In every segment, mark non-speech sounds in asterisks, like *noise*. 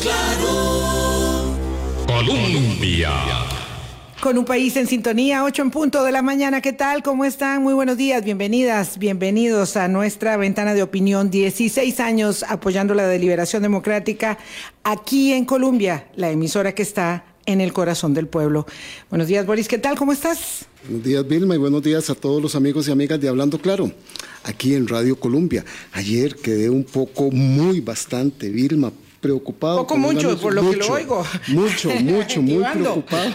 claro. Colombia. Con un país en sintonía, 8 en punto de la mañana. ¿Qué tal? ¿Cómo están? Muy buenos días, bienvenidas, bienvenidos a nuestra ventana de opinión. 16 años apoyando la deliberación democrática aquí en Colombia, la emisora que está en el corazón del pueblo. Buenos días, Boris. ¿Qué tal? ¿Cómo estás? Buenos días, Vilma, y buenos días a todos los amigos y amigas de Hablando Claro, aquí en Radio Colombia. Ayer quedé un poco, muy bastante, Vilma, preocupado. Poco mucho, por lo que lo oigo. Mucho, *laughs* mucho, muy preocupado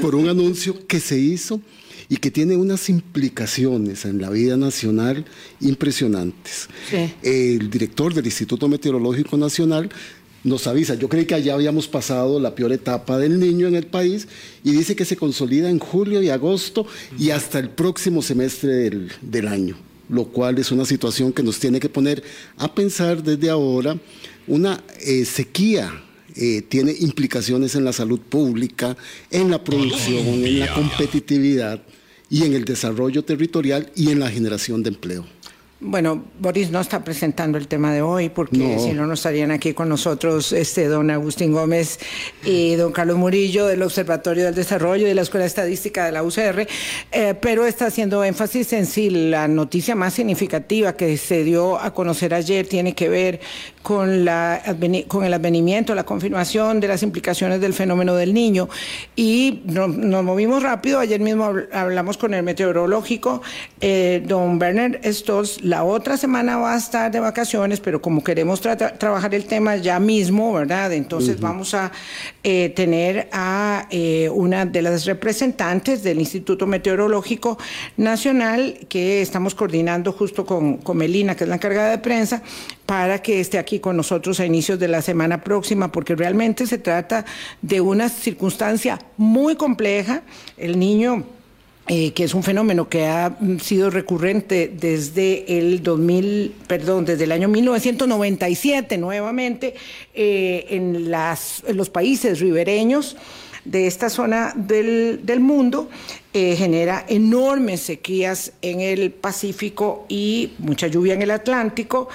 por un anuncio que se hizo y que tiene unas implicaciones en la vida nacional impresionantes. Sí. El director del Instituto Meteorológico Nacional nos avisa, yo creí que allá habíamos pasado la peor etapa del niño en el país y dice que se consolida en julio y agosto y hasta el próximo semestre del, del año, lo cual es una situación que nos tiene que poner a pensar desde ahora una eh, sequía eh, tiene implicaciones en la salud pública, en la producción, en la competitividad y en el desarrollo territorial y en la generación de empleo. Bueno, Boris no está presentando el tema de hoy porque No. si no, no estarían aquí con nosotros este don Agustín Gómez y don Carlos Murillo del Observatorio del Desarrollo y de la Escuela Estadística de la UCR, eh, pero está haciendo énfasis en si la noticia más significativa que se dio a conocer ayer tiene que ver con, la, con el advenimiento, la confirmación de las implicaciones del fenómeno del niño. Y no- nos movimos rápido, ayer mismo habl- hablamos con el meteorológico, eh, don Werner Stolz, la otra semana va a estar de vacaciones, pero como queremos trabajar el tema ya mismo, ¿verdad? Entonces vamos a eh, tener a eh, una de las representantes del Instituto Meteorológico Nacional que estamos coordinando justo con, con Melina, que es la encargada de prensa, para que esté aquí con nosotros a inicios de la semana próxima, porque realmente se trata de una circunstancia muy compleja. El niño eh, que es un fenómeno que ha mm, sido recurrente desde el 2000, perdón, desde el año 1997 nuevamente eh, en, las, los países ribereños de esta zona del, del mundo, eh, genera enormes sequías en el Pacífico y mucha lluvia en el Atlántico.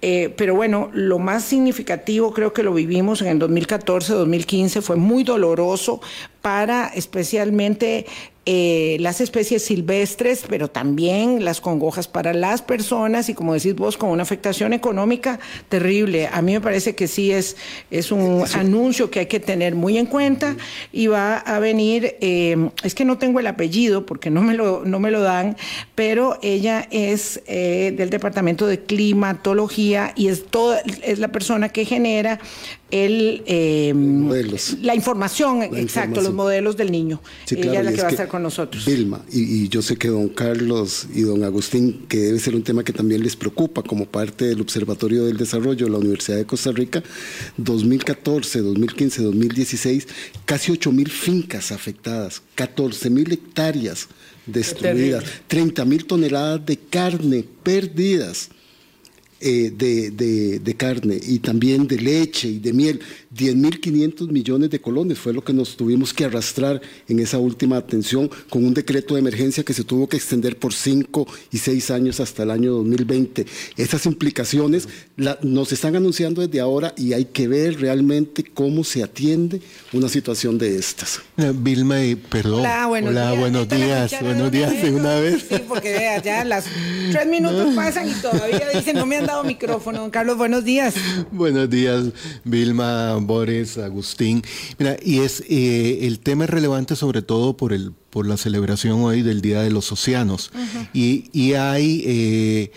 Pero bueno, lo más significativo creo que lo vivimos en el 2014-2015, fue muy doloroso para especialmente eh, las especies silvestres, pero también las congojas para las personas y como decís vos, con una afectación económica terrible. A mí me parece que sí es, es un anuncio que hay que tener muy en cuenta y va a venir, eh, es que no tengo el apellido porque no me lo, no me lo dan, pero ella es eh, del Departamento de Climatología y es, toda, es la persona que genera el, eh, Modelos. la información, La exacto, información. los modelos del niño. Sí, Ella claro, es la y que es va a estar con nosotros. Vilma, y, y yo sé que don Carlos y don Agustín, que debe ser un tema que también les preocupa como parte del Observatorio del Desarrollo de la Universidad de Costa Rica, 2014, 2015, 2016, casi 8 mil fincas afectadas, 14 mil hectáreas destruidas, 30 mil toneladas de carne perdidas. Eh, de, de- de carne y también de leche y de miel, 10.500 millones de colones fue lo que nos tuvimos que arrastrar en esa última atención con un decreto de emergencia que se tuvo que extender por 5 y 6 años hasta el año 2020. Esas implicaciones la- nos están anunciando desde ahora y hay que ver realmente cómo se atiende una situación de estas. Eh, Vilma, y perdón. Hola, buenos Hola, días. buenos días. Buenos días de una vez. Sí, porque vea, ya las tres minutos pasan y todavía dicen, no me han dado micrófono. Don Carlos, buenos días. *laughs* Buenos días, Vilma, Boris, Agustín. Mira, y es eh, el tema es relevante sobre todo por el por la celebración hoy del Día de los Océanos. y, y hay eh,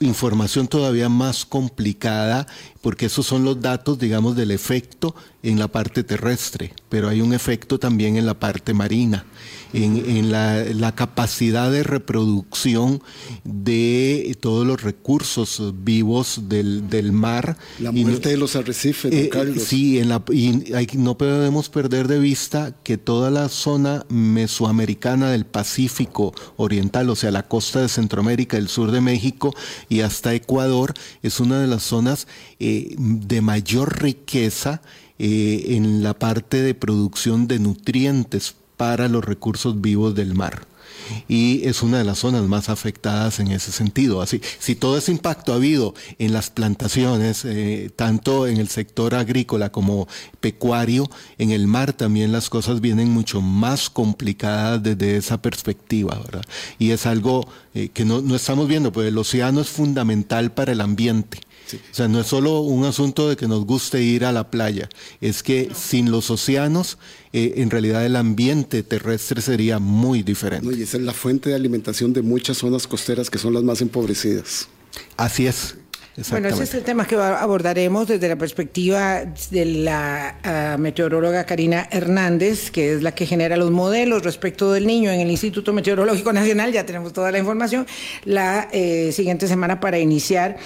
información todavía más complicada, porque esos son los datos, digamos, del efecto en la parte terrestre, pero hay un efecto también en la parte marina, en, en la, la capacidad de reproducción de todos los recursos vivos del, del mar. La Y muerte de los arrecifes, eh, Carlos. Sí, en la, y hay- no podemos perder de vista que toda la zona mesoamericana del Pacífico Oriental, o sea, la costa de Centroamérica, el sur de México y hasta Ecuador, es una de las zonas eh, de mayor riqueza eh, en la parte de producción de nutrientes para los recursos vivos del mar. y es una de las zonas más afectadas en ese sentido. Así, si todo ese impacto ha habido en las plantaciones, eh, tanto en el sector agrícola como pecuario, en el mar también las cosas vienen mucho más complicadas desde esa perspectiva, ¿verdad? Y es algo eh, que no, no estamos viendo, pues el océano es fundamental para el ambiente. O sea, no es solo un asunto de que nos guste ir a la playa, es que sin los océanos, eh, en realidad el ambiente terrestre sería muy diferente. y esa es la fuente de alimentación de muchas zonas costeras que son las más empobrecidas. Así es. Bueno, ese es el tema que abordaremos desde la perspectiva de la ah, meteoróloga Karina Hernández, que es la que genera los modelos respecto del niño en el Instituto Meteorológico Nacional. Ya tenemos toda la información. La eh, siguiente semana para iniciar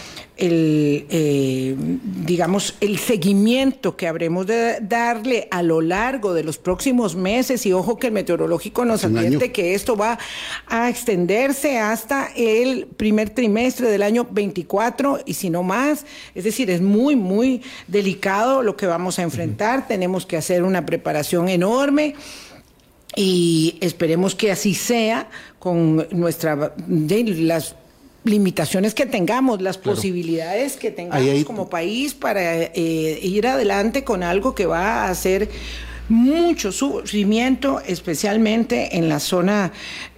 el, eh, digamos, el seguimiento que habremos de darle a lo largo de los próximos meses. Y ojo que el meteorológico nos advierte que esto va a extenderse hasta el primer trimestre del año 24 y si no más. Es decir, es muy, muy delicado lo que vamos a enfrentar. Tenemos que hacer una preparación enorme y esperemos que así sea con nuestra las limitaciones que tengamos, las posibilidades que tengamos como país para eh, ir adelante con algo que va a hacer mucho sufrimiento, especialmente en la zona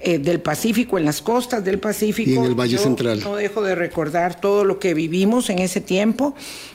eh, del Pacífico, en las costas del Pacífico. Y en el Valle Central. No dejo de recordar todo lo que vivimos en ese tiempo.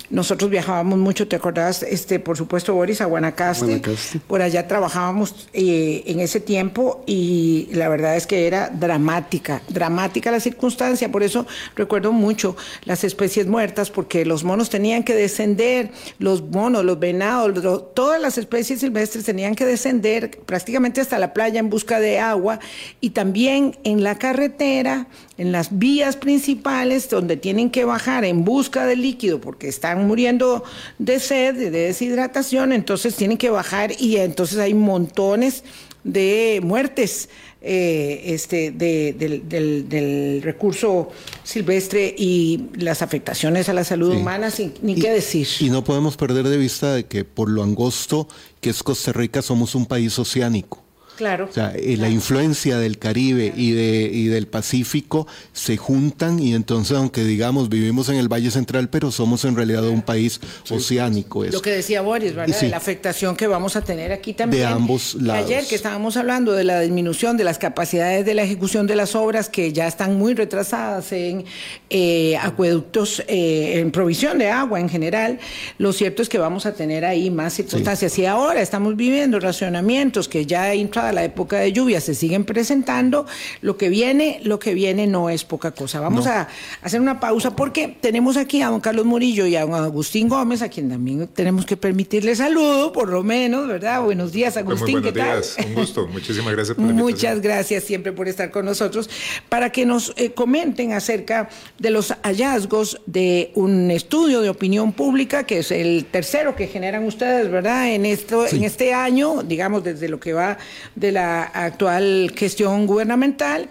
Nosotros viajábamos mucho, ¿te acordás? Este, por supuesto, Boris, a Guanacaste. Por allá trabajábamos eh, en ese tiempo y la verdad es que era dramática, dramática la circunstancia. Por eso recuerdo mucho las especies muertas, porque los monos tenían que descender, los monos, los venados, todas las especies silvestres tenían que descender prácticamente hasta la playa en busca de agua y también en la carretera, en las vías principales, donde tienen que bajar en busca de líquido porque están muriendo de sed, de deshidratación, entonces tienen que bajar y entonces hay montones de muertes eh, este, del, recurso silvestre y las afectaciones a la salud humana, sin, ni qué decir. Y no podemos perder de vista de que por lo angosto que es Costa Rica somos un país oceánico. Claro. O sea, eh, la influencia del Caribe y, de, y del Pacífico se juntan y entonces, aunque digamos vivimos en el Valle Central, pero somos en realidad un país oceánico. Lo que decía Boris, ¿verdad? la afectación que vamos a tener aquí también. De ambos lados. Ayer que estábamos hablando de la disminución de las capacidades de la ejecución de las obras que ya están muy retrasadas en eh, acueductos, eh, en provisión de agua en general, lo cierto es que vamos a tener ahí más circunstancias. Y ahora estamos viviendo racionamientos que ya la época de lluvia se siguen presentando, lo que viene, lo que viene no es poca cosa. Vamos a hacer una pausa porque tenemos aquí a don Carlos Murillo y a don Agustín Gómez, a quien también tenemos que permitirle saludo, por lo menos, ¿verdad? Buenos días, pues Agustín. Muy buenos días, un gusto. *laughs* Muchísimas gracias por la Muchas gracias siempre por estar con nosotros, para que nos eh, comenten acerca de los hallazgos de un estudio de opinión pública, que es el tercero que generan ustedes, ¿verdad? En, esto, en este año, digamos, desde lo que va de la actual gestión gubernamental.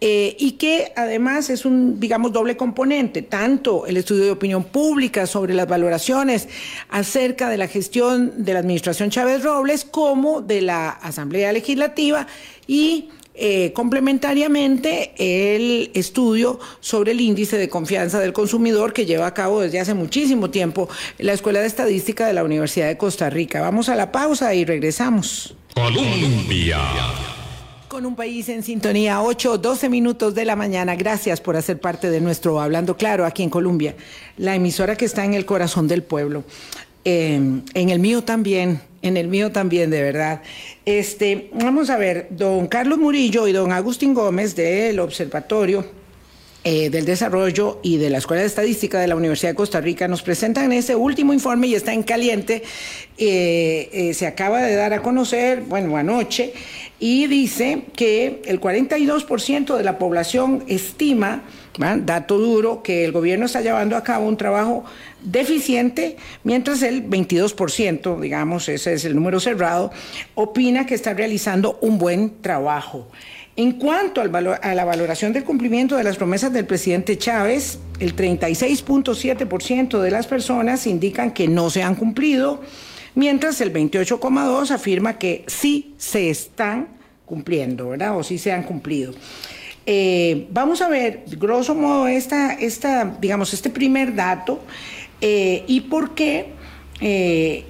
Eh, y que además es un, digamos, doble componente, tanto el estudio de opinión pública sobre las valoraciones acerca de la gestión de la administración Chávez Robles como de la Asamblea Legislativa y eh, complementariamente el estudio sobre el índice de confianza del consumidor que lleva a cabo desde hace muchísimo tiempo la Escuela de Estadística de la Universidad de Costa Rica. Vamos a la pausa y regresamos. Colombia. Con un país en sintonía, 8, 12 minutos de la mañana. Gracias por hacer parte de nuestro Hablando Claro aquí en Colombia, la emisora que está en el corazón del pueblo. Em, en el mío también, en el mío también, de verdad. Este, vamos a ver, don Carlos Murillo y don Agustín Gómez del Observatorio eh, del Desarrollo y de la Escuela de Estadística de la Universidad de Costa Rica nos presentan ese último informe y está en caliente. Eh, eh, se acaba de dar a conocer, bueno, anoche, y dice que el 42% de la población estima, dato duro, que el gobierno está llevando a cabo un trabajo deficiente, mientras el 22%, digamos, ese es el número cerrado, opina que está realizando un buen trabajo. En cuanto al a la valoración del cumplimiento de las promesas del presidente Chávez, el 36.7% de las personas indican que no se han cumplido, mientras el 28,2% afirma que sí se están cumpliendo, ¿verdad? O si se han cumplido. Eh, vamos a ver, grosso modo, esta, esta, digamos, este primer dato eh, y por qué eh,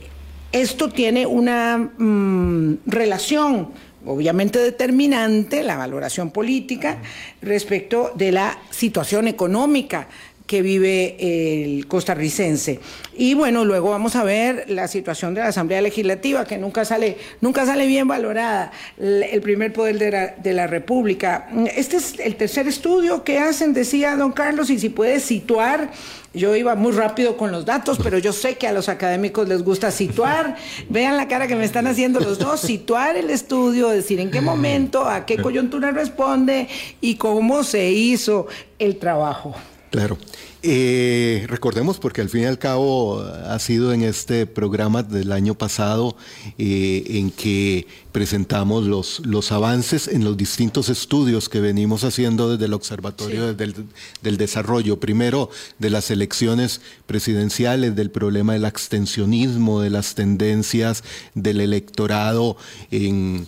esto tiene una mm, relación obviamente determinante, la valoración política respecto de la situación económica que vive el costarricense. Y bueno, luego vamos a ver la situación de la Asamblea Legislativa, que nunca sale, nunca sale bien valorada, el primer poder de la, de la República. Este es el tercer estudio que hacen, decía don Carlos, y si puede situar yo iba muy rápido con los datos, pero yo sé que a los académicos les gusta situar. Vean la cara que me están haciendo los dos, situar el estudio, decir en qué momento, a qué coyuntura responde y cómo se hizo el trabajo. Claro. Eh, recordemos, porque al fin y al cabo ha sido en este programa del año pasado eh, en que presentamos los, los avances en los distintos estudios que venimos haciendo desde el Observatorio del, del, Desarrollo. Primero, de las elecciones presidenciales, del problema del abstencionismo, de las tendencias del electorado en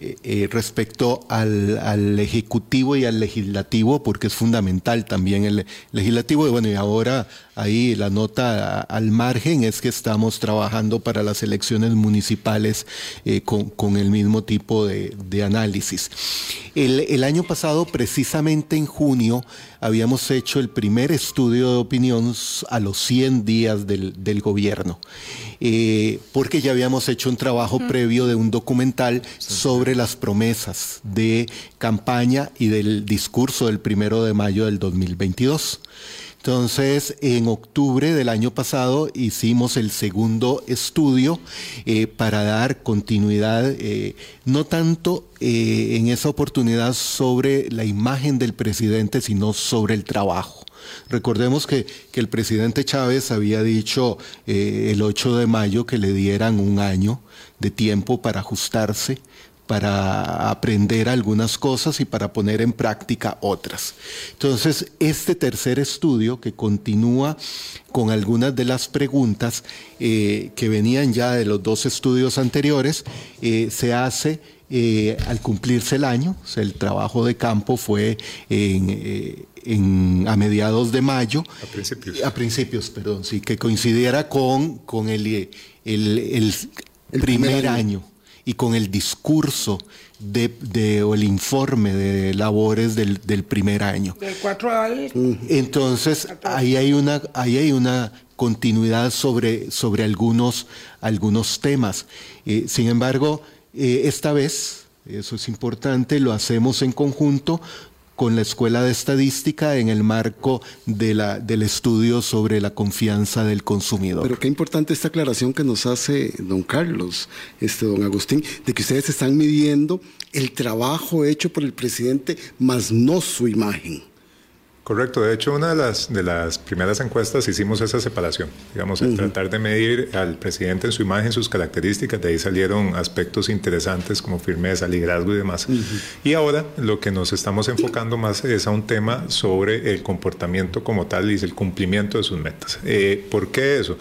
eh, eh, respecto al, Ejecutivo y al Legislativo, porque es fundamental también el Legislativo. Y bueno, y ahora ahí la nota al margen es que estamos trabajando para las elecciones municipales eh, con, el mismo tipo de, análisis. El, año pasado, precisamente en junio, habíamos hecho el primer estudio de opinión a los 100 días del, gobierno, eh, porque ya habíamos hecho un trabajo previo de un documental sobre las promesas de campaña y del discurso del primero de mayo del 2022. Entonces, en octubre del año pasado hicimos el segundo estudio eh, para dar continuidad, eh, no tanto eh, en esa oportunidad sobre la imagen del presidente, sino sobre el trabajo. Recordemos que, que, el presidente Chávez había dicho el 8 de mayo que le dieran un año de tiempo para ajustarse para aprender algunas cosas y para poner en práctica otras. Entonces, este tercer estudio que continúa con algunas de las preguntas eh, que venían ya de los dos estudios anteriores, eh, se hace eh, al cumplirse el año, el trabajo de campo fue en, a mediados de mayo. A principios. A principios, perdón, sí, que coincidiera con, con el, el, primer, año y con el discurso de, o el informe de labores del, primer año. Del 4 al... Entonces, ahí hay una, ahí hay una continuidad sobre, sobre algunos, algunos temas. Eh, sin embargo, eh, esta vez, eso es importante, lo hacemos en conjunto con la Escuela de Estadística en el marco de la, del estudio sobre la confianza del consumidor. Pero qué importante esta aclaración que nos hace don Carlos, este, don Agustín, de que ustedes están midiendo el trabajo hecho por el presidente, más no su imagen. Correcto, de hecho una de las, de las primeras encuestas hicimos esa separación, digamos, en tratar de medir al presidente en su imagen, sus características, de ahí salieron aspectos interesantes como firmeza, liderazgo y demás. Y ahora lo que nos estamos enfocando más es a un tema sobre el comportamiento como tal y el cumplimiento de sus metas. Eh, ¿Por qué eso?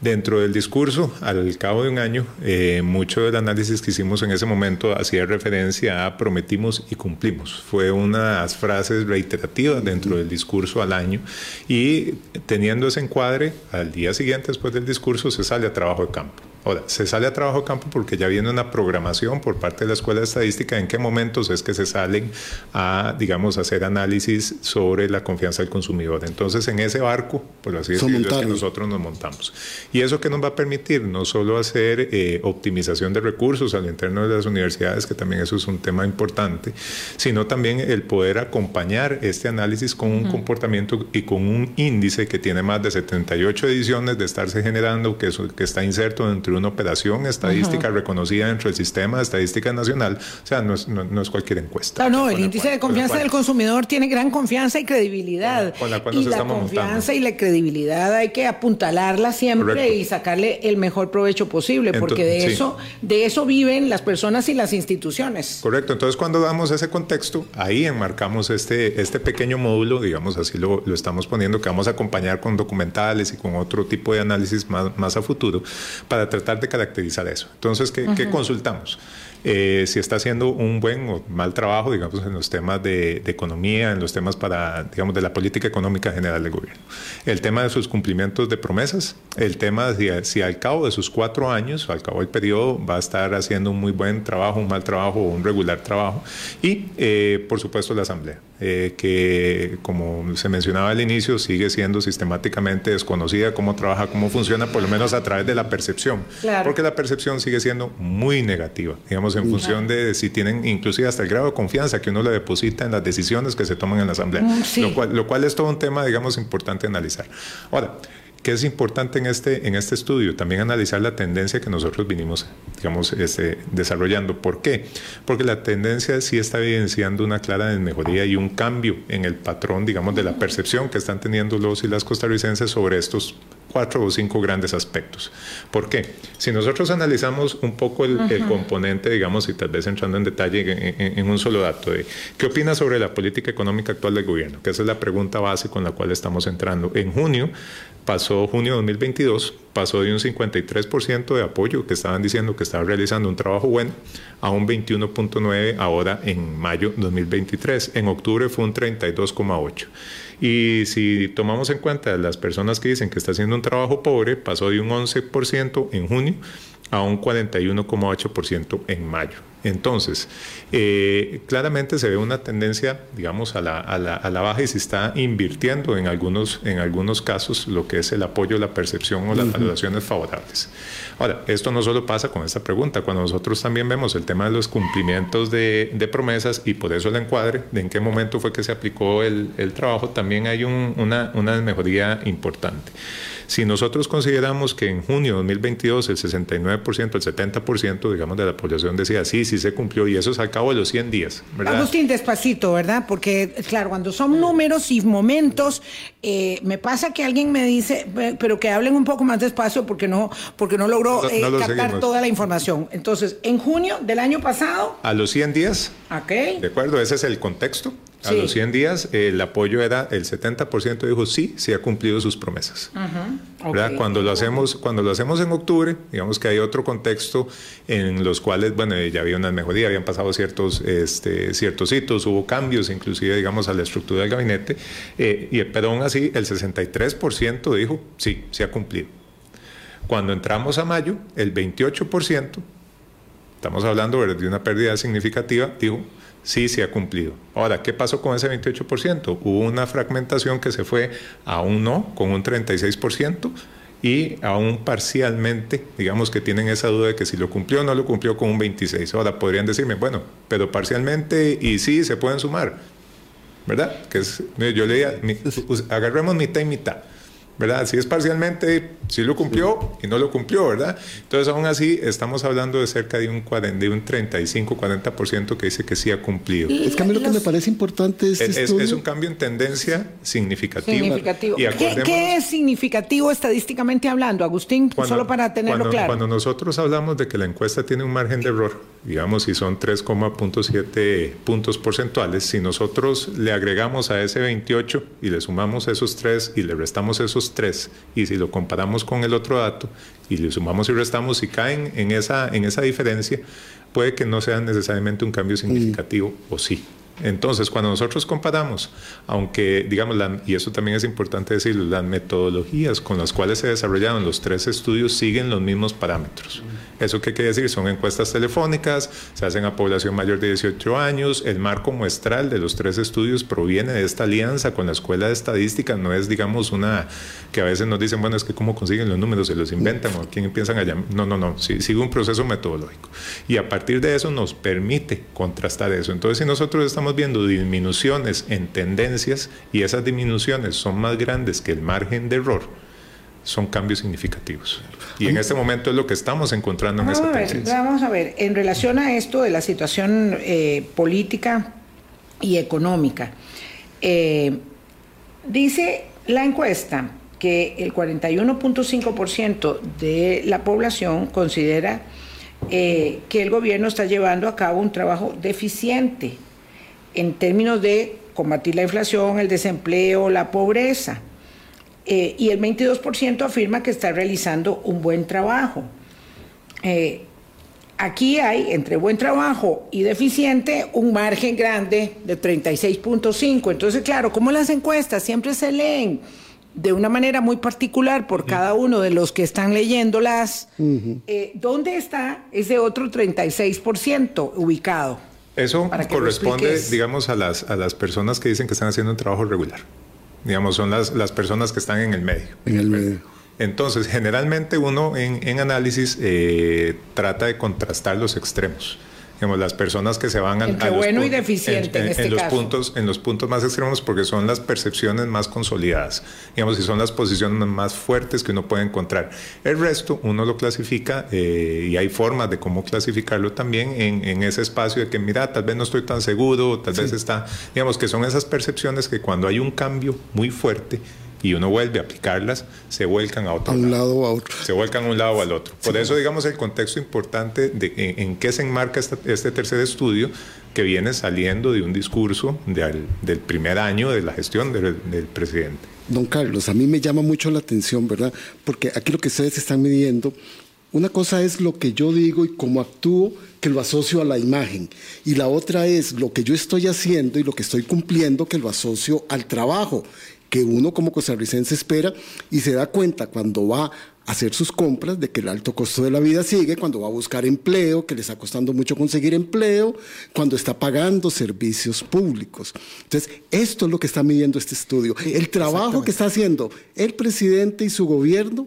Dentro del discurso, al cabo de un año, eh, mucho del análisis que hicimos en ese momento hacía referencia a prometimos y cumplimos. Fue unas frases reiterativas dentro del discurso al año y teniendo ese encuadre, al día siguiente después del discurso se sale a trabajo de campo. Ahora, se sale a trabajo de campo porque ya viene una programación por parte de la Escuela de Estadística en qué momentos es que se salen a, digamos, hacer análisis sobre la confianza del consumidor. Entonces, en ese barco, por así decirlo, es que nosotros nos montamos. Y eso que nos va a permitir no solo hacer eh, optimización de recursos al interno de las universidades, que también eso es un tema importante, sino también el poder acompañar este análisis con un comportamiento y con un índice que tiene más de 78 ediciones de estarse generando, que, que está inserto dentro una operación estadística reconocida dentro del sistema de estadística nacional. O sea, no es, no, es cualquier encuesta. No, no, el índice de confianza del consumidor tiene gran confianza y credibilidad. Con la cual nos y la confianza y la credibilidad hay que apuntalarla siempre y sacarle el mejor provecho posible, porque de eso, de eso viven las personas y las instituciones. Correcto. Entonces, cuando damos ese contexto, ahí enmarcamos este, este pequeño módulo, digamos así lo, lo estamos poniendo, que vamos a acompañar con documentales y con otro tipo de análisis más, más a futuro, para tratar de caracterizar eso. Entonces, ¿qué, consultamos? Eh, si está haciendo un buen o mal trabajo, digamos, en los temas de, economía, en los temas para, digamos, de la política económica general del gobierno. El tema de sus cumplimientos de promesas, el tema de si, al cabo de sus cuatro años, o al cabo del periodo, va a estar haciendo un muy buen trabajo, un mal trabajo o un regular trabajo. Y, eh, por supuesto, la Asamblea, eh, que, como se mencionaba al inicio, sigue siendo sistemáticamente desconocida cómo trabaja, cómo funciona, por lo menos a través de la percepción. Porque la percepción sigue siendo muy negativa. Digamos, en función de si tienen inclusive hasta el grado de confianza que uno le deposita en las decisiones que se toman en la Asamblea, mm, lo, cual, lo cual es todo un tema, digamos, importante analizar. Ahora, ¿Qué es importante en este, en este estudio? También analizar la tendencia que nosotros vinimos, digamos, este, desarrollando. ¿Por qué? Porque la tendencia sí está evidenciando una clara mejoría y un cambio en el patrón, digamos, de la percepción que están teniendo los y las costarricenses sobre estos cuatro o cinco grandes aspectos. ¿Por qué? Si nosotros analizamos un poco el, componente, digamos, y tal vez entrando en detalle en, un solo dato, de, ¿qué opina sobre la política económica actual del gobierno? Que esa es la pregunta base con la cual estamos entrando. En junio, pasó junio 2022, pasó de un 53% de apoyo que estaban diciendo que estaba realizando un trabajo bueno a un 21.9 ahora en mayo 2023. En octubre fue un 32.8. Y si tomamos en cuenta las personas que dicen que está haciendo un trabajo pobre, pasó de un 11% en junio a un 41,8% en mayo. Entonces, eh, claramente se ve una tendencia, digamos, a la, a, la, a la, baja y se está invirtiendo en algunos, en algunos casos lo que es el apoyo, la percepción o las valoraciones favorables. Ahora, esto no solo pasa con esta pregunta, cuando nosotros también vemos el tema de los cumplimientos de, de promesas y por eso el encuadre, de en qué momento fue que se aplicó el, el trabajo, también hay un, una, una mejoría importante. Si nosotros consideramos que en junio de 2022 el 69%, el 70%, digamos, de la población decía, sí, sí se cumplió y eso es al cabo de los 100 días, ¿verdad? Agustín, despacito, ¿verdad? Porque, claro, cuando son números y momentos, eh, me pasa que alguien me dice, pero que hablen un poco más despacio porque no, porque no logró eh, captar toda la información. Entonces, en junio del año pasado... A los 100 días. Ok. De acuerdo, ese es el contexto. A los 100 días el apoyo era el 70% dijo sí, sí ha cumplido sus promesas. Cuando lo hacemos cuando lo hacemos en octubre, digamos que hay otro contexto en los cuales bueno, ya había una mejoría, habían pasado ciertos este, ciertos hitos, hubo cambios inclusive digamos a la estructura del gabinete eh, y pero aún así el 63% dijo sí, sí ha cumplido. Cuando entramos a mayo, el 28%, estamos hablando de una pérdida significativa, dijo sí se ha cumplido. Ahora, ¿qué pasó con ese 28%? Hubo una fragmentación que se fue a un no, con un 36%, y aún parcialmente, digamos que tienen esa duda de que si lo cumplió o no lo cumplió con un 26%. Ahora podrían decirme, bueno, pero parcialmente y sí se pueden sumar, ¿verdad? Que es, yo le diría, agarremos mitad y mitad. ¿Verdad? Si es parcialmente, sí lo cumplió y no lo cumplió, ¿verdad? Entonces, aún así, estamos hablando de cerca de un, de un 35-40% que dice que sí ha cumplido. Es que a mí lo que me parece importante es, es, es, un cambio en tendencia significativo. significativo. ¿Qué, es significativo estadísticamente hablando, Agustín? Solo para tenerlo claro. Cuando nosotros hablamos de que la encuesta tiene un margen de error, digamos, si son 3,7 puntos porcentuales, si nosotros le agregamos a ese 28 y le sumamos esos 3 y le restamos esos tres, y si lo comparamos con el otro dato y le sumamos y restamos y caen en esa, en esa diferencia, puede que no sea necesariamente un cambio significativo o sí. Entonces, cuando nosotros comparamos, aunque digamos, y eso también es importante decirlo, las metodologías con las cuales se desarrollaron los tres estudios siguen los mismos parámetros. ¿Eso qué quiere decir? Son encuestas telefónicas, se hacen a población mayor de 18 años, el marco muestral de los tres estudios proviene de esta alianza con la Escuela de Estadística, no es, digamos, una que a veces nos dicen, bueno, es que cómo consiguen los números, se los inventan o quién empiezan allá. No, no, no, sigue un proceso metodológico. Y a partir de eso nos permite contrastar eso. Entonces, si nosotros estamos viendo disminuciones en tendencias y esas disminuciones son más grandes que el margen de error, son cambios significativos. Y en este momento es lo que estamos encontrando en esa tendencia. Vamos a ver, en relación a esto de la situación eh, política y económica, eh, dice la encuesta que el 41.5% de la población considera eh, que el gobierno está llevando a cabo un trabajo deficiente en términos de combatir la inflación, el desempleo, la pobreza. Eh, y el 22% afirma que está realizando un buen trabajo. Eh, aquí hay, entre buen trabajo y deficiente, un margen grande de 36.5. Entonces, claro, como las encuestas siempre se leen de una manera muy particular por cada uno de los que están leyéndolas, eh, ¿dónde está ese otro 36% ubicado? Eso corresponde, digamos, a las, a las personas que dicen que están haciendo un trabajo regular. Digamos, son las, las personas que están en el medio. En el medio. Entonces, generalmente uno en, en análisis eh, trata de contrastar los extremos digamos, las personas que se van al, a bueno y deficiente en, este los puntos en los puntos más extremos porque son las percepciones más consolidadas. Digamos y son las posiciones más fuertes que uno puede encontrar. El resto uno lo clasifica eh, y hay formas de cómo clasificarlo también en, en, ese espacio de que mira tal vez no estoy tan seguro tal vez está digamos que son esas percepciones que cuando hay un cambio muy fuerte y uno vuelve a aplicarlas, se vuelcan a otro a un lado. o a otro. Se vuelcan a un lado o al otro. Por eso, digamos, el contexto importante de en, qué se enmarca este tercer estudio que viene saliendo de un discurso del primer año de la gestión del, del presidente. Don Carlos, a mí me llama mucho la atención, ¿verdad? Porque aquí lo que ustedes están midiendo, una cosa es lo que yo digo y cómo actúo, que lo asocio a la imagen. Y la otra es lo que yo estoy haciendo y lo que estoy cumpliendo, que lo asocio al trabajo que uno como costarricense espera y se da cuenta cuando va a hacer sus compras de que el alto costo de la vida sigue, cuando va a buscar empleo, que le está costando mucho conseguir empleo, cuando está pagando servicios públicos. Entonces, esto es lo que está midiendo este estudio, el trabajo que está haciendo el presidente y su gobierno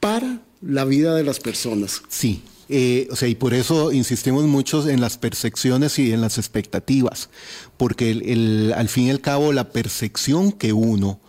para la vida de las personas. Sí, eh, o sea, y por eso insistimos mucho en las percepciones y en las expectativas, porque al fin y al cabo la percepción que uno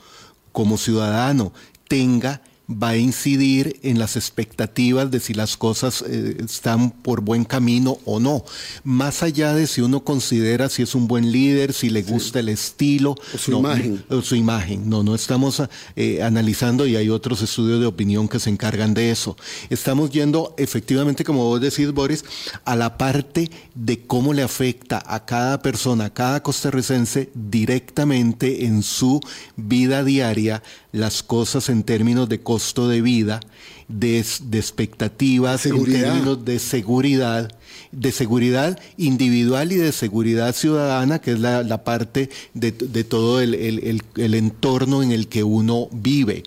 como ciudadano tenga va a incidir en las expectativas de si las cosas eh, están por buen camino o no. Más allá de si uno considera si es un buen líder, si le gusta el estilo. O su imagen. O su imagen. No, no estamos eh, analizando y hay otros estudios de opinión que se encargan de eso. Estamos yendo efectivamente, como vos decís, Boris, a la parte de cómo le afecta a cada persona, a cada costarricense directamente en su vida diaria las cosas en términos de costo de vida, de, expectativas, en términos de seguridad, de seguridad individual y de seguridad ciudadana, que es la, parte de, todo el, entorno en el que uno vive.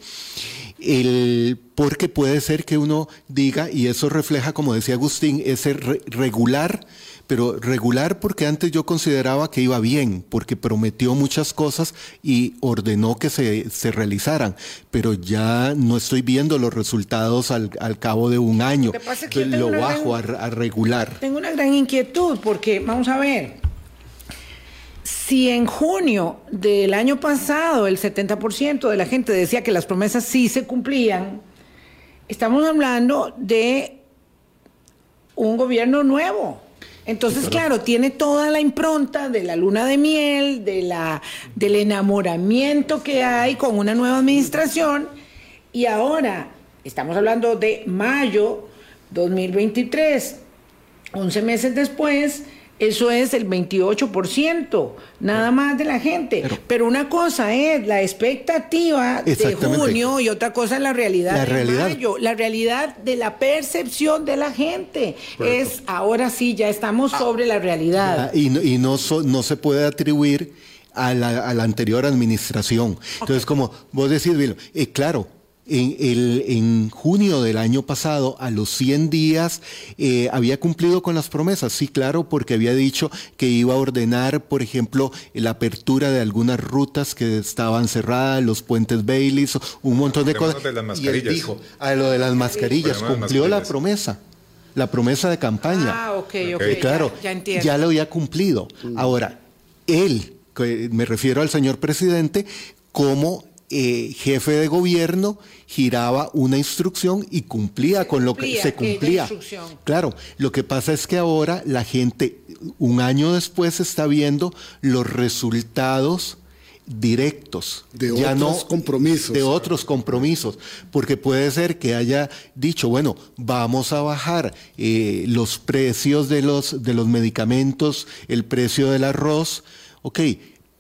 Porque puede ser que uno diga, y eso refleja, como decía Agustín, ese regular pero regular porque antes yo consideraba que iba bien, porque prometió muchas cosas y ordenó que se, se realizaran, pero ya no estoy viendo los resultados al, al cabo de un año. Lo, bajo a, a regular. Tengo una gran inquietud porque, vamos a ver, si en junio del año pasado el 70% de la gente decía que las promesas sí se cumplían, estamos hablando de un gobierno nuevo. Entonces, claro, tiene toda la impronta de la luna de miel, de la, del enamoramiento que hay con una nueva administración. Y ahora, estamos hablando de mayo 2023, 11 meses después, eso es el 28%, nada más de la gente. Pero, una cosa es la expectativa de junio y otra cosa es la realidad la de mayo. La realidad de la percepción de la gente. Es ahora sí, ya estamos ah. sobre la realidad. Y no, y no, no se puede atribuir a la, a la anterior administración. Entonces, como vos decís, eh, claro, en, el, en, junio del año pasado, a los 100 días, eh, había cumplido con las promesas. Sí, claro, porque había dicho que iba a ordenar, por ejemplo, la apertura de algunas rutas que estaban cerradas, los puentes Baileys, un montón de cosas. y él dijo, a lo de las mascarillas, cumplió la promesa. La promesa de campaña. Ah, ok, ok. Claro, ya, ya, lo había cumplido. Ahora, él, me refiero al señor presidente, como eh, jefe de gobierno giraba una instrucción y cumplía con lo que se cumplía. Claro, lo que pasa es que ahora la gente, un año después, está viendo los resultados directos de otros compromisos de otros compromisos porque puede ser que haya dicho bueno vamos a bajar eh, los precios de los de los medicamentos el precio del arroz ok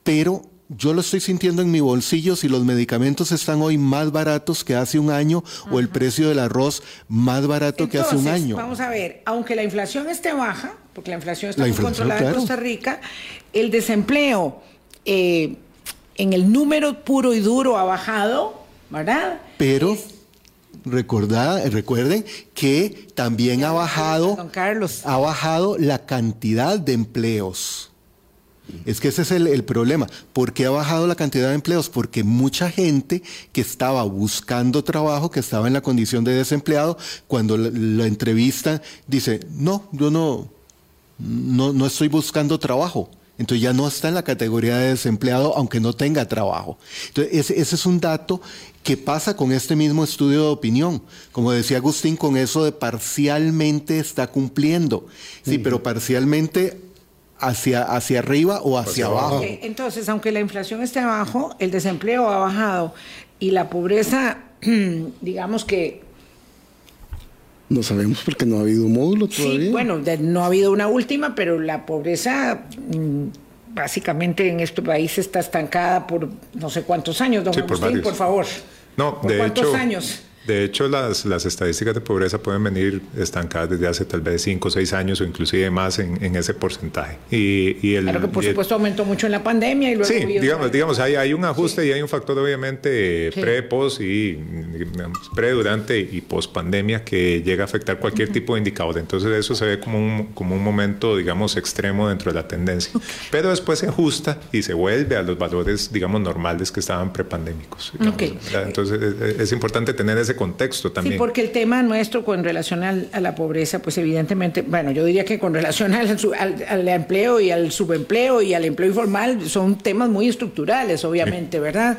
pero yo lo estoy sintiendo en mi bolsillo si los medicamentos están hoy más baratos que hace un año o el precio del arroz más barato que hace un año. Vamos a ver, aunque la inflación esté baja, porque la inflación está muy controlada en Costa Rica, el desempleo eh, en el número puro y duro ha bajado, ¿verdad? Pero recuerden que también ha bajado, ha bajado la cantidad de empleos. Es que ese es el, problema. ¿Por qué ha bajado la cantidad de empleos? Porque mucha gente que estaba buscando trabajo, que estaba en la condición de desempleado, cuando la, entrevista dice, no, yo no, no, no estoy buscando trabajo. Entonces ya no está en la categoría de desempleado aunque no tenga trabajo. Entonces ese, es un dato que pasa con este mismo estudio de opinión. Como decía Agustín, con eso de parcialmente está cumpliendo. Sí, pero parcialmente hacia, hacia arriba o hacia, abajo. Entonces, aunque la inflación esté abajo, el desempleo ha bajado y la pobreza, *clears throat* digamos que... No sabemos porque no ha habido módulo todavía. Sí, bueno, no ha habido una última, pero la pobreza mm, básicamente en este país está estancada por no sé cuántos años, don Agustín, por, favor. No, de cuántos años? De hecho, las, las estadísticas de pobreza pueden venir estancadas desde hace tal vez 5 o 6 años o inclusive más en, en ese porcentaje. Y, y el, claro que por supuesto aumentó mucho en la pandemia y luego... Sí, digamos, digamos hay, hay un ajuste y hay un factor obviamente pre, post y pre, durante y post pandemia que llega a afectar cualquier tipo de indicador. Entonces eso se ve como un, como un momento, digamos, extremo dentro de la tendencia. Pero después se ajusta y se vuelve a los valores, digamos, normales que estaban prepandémicos. Okay. Entonces es, es importante tener ese contexto también. Sí, porque el tema nuestro con relación a la pobreza, pues evidentemente, bueno, yo diría que con relación al, al, empleo y al subempleo y al empleo informal son temas muy estructurales, obviamente, ¿verdad?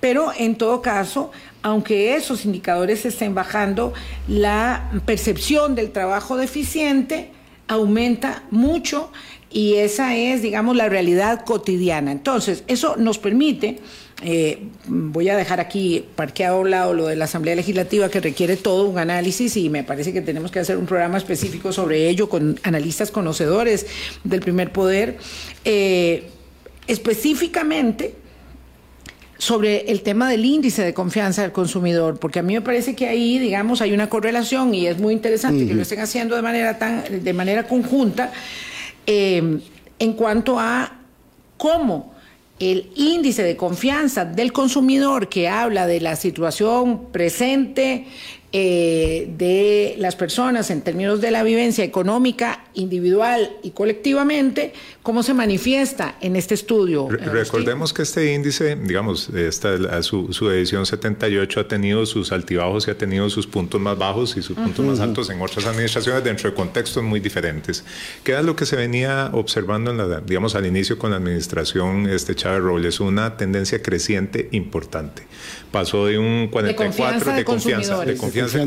Pero en todo caso, aunque esos indicadores estén bajando, la percepción del trabajo deficiente aumenta mucho y esa es, digamos, la realidad cotidiana. Entonces, eso nos permite eh, voy a dejar aquí parqueado a un lado lo de la Asamblea Legislativa que requiere todo un análisis y me parece que tenemos que hacer un programa específico sobre ello con analistas conocedores del primer poder. Eh, específicamente sobre el tema del índice de confianza del consumidor, porque a mí me parece que ahí, digamos, hay una correlación y es muy interesante que lo estén haciendo de manera tan, de manera conjunta, eh, en cuanto a cómo el índice de confianza del consumidor que habla de la situación presente eh, de las personas en términos de la vivencia económica individual y colectivamente, ¿cómo se manifiesta en este estudio? recordemos que este índice, digamos, esta, su, su, edición 78 ha tenido sus altibajos y ha tenido sus puntos más bajos y sus puntos más altos en otras administraciones dentro de contextos muy diferentes. ¿Qué era lo que se venía observando, en la, digamos, al inicio con la administración este Chávez Robles? Una tendencia creciente importante. Pasó de un 44 de confianza, de confianza